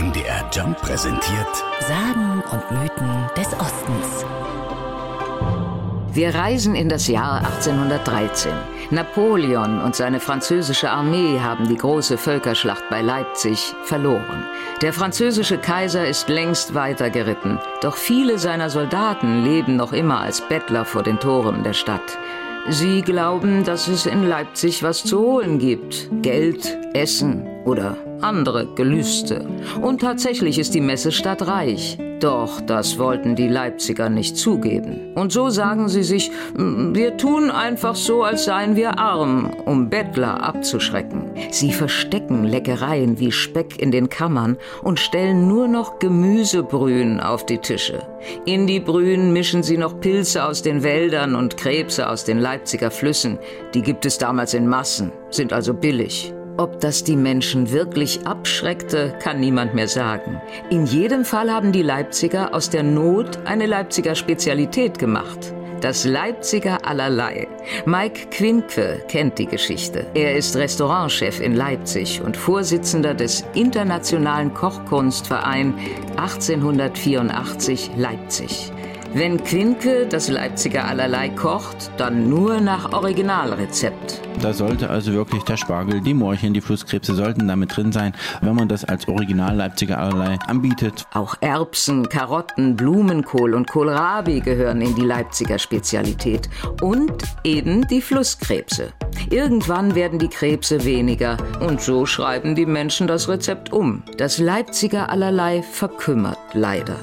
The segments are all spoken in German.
MDR Jump präsentiert Sagen und Mythen des Ostens. Wir reisen in das Jahr 1813. Napoleon und seine französische Armee haben die große Völkerschlacht bei Leipzig verloren. Der französische Kaiser ist längst weitergeritten, doch viele seiner Soldaten leben noch immer als Bettler vor den Toren der Stadt. Sie glauben, dass es in Leipzig was zu holen gibt. Geld, Essen oder andere Gelüste. Und tatsächlich ist die Messestadt reich. Doch das wollten die Leipziger nicht zugeben. Und so sagen sie sich, wir tun einfach so, als seien wir arm, um Bettler abzuschrecken. Sie verstecken Leckereien wie Speck in den Kammern und stellen nur noch Gemüsebrühen auf die Tische. In die Brühen mischen sie noch Pilze aus den Wäldern und Krebse aus den Leipziger Flüssen. Die gibt es damals in Massen, sind also billig. Ob das die Menschen wirklich abschreckte, kann niemand mehr sagen. In jedem Fall haben die Leipziger aus der Not eine Leipziger Spezialität gemacht. Das Leipziger Allerlei. Mike Quinke kennt die Geschichte. Er ist Restaurantchef in Leipzig und Vorsitzender des Internationalen Kochkunstverein 1884 Leipzig. Wenn Quinke das Leipziger Allerlei kocht, dann nur nach Originalrezept. Da sollte also wirklich der Spargel, die Morchen, die Flusskrebse sollten damit drin sein, wenn man das als Original Leipziger Allerlei anbietet. Auch Erbsen, Karotten, Blumenkohl und Kohlrabi gehören in die Leipziger Spezialität. Und eben die Flusskrebse. Irgendwann werden die Krebse weniger und so schreiben die Menschen das Rezept um. Das Leipziger Allerlei verkümmert leider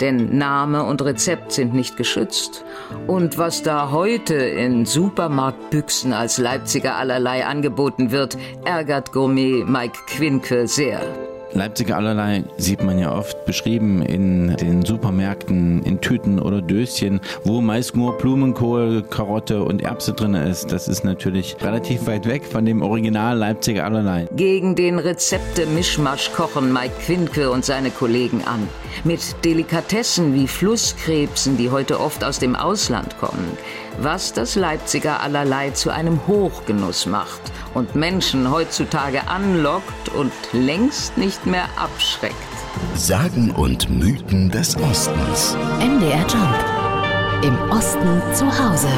denn Name und Rezept sind nicht geschützt. Und was da heute in Supermarktbüchsen als Leipziger allerlei angeboten wird, ärgert Gourmet Mike Quinke sehr. Leipziger allerlei sieht man ja oft beschrieben in den Supermärkten in Tüten oder Döschen, wo meist nur Blumenkohl, Karotte und Erbse drin ist. Das ist natürlich relativ weit weg von dem Original Leipziger allerlei. Gegen den Rezepte-Mischmasch kochen Mike Quinke und seine Kollegen an. Mit Delikatessen wie Flusskrebsen, die heute oft aus dem Ausland kommen. Was das Leipziger allerlei zu einem Hochgenuss macht und Menschen heutzutage anlockt und längst nicht mehr abschreckt. Sagen und Mythen des Ostens. MDR Jump. Im Osten zu Hause.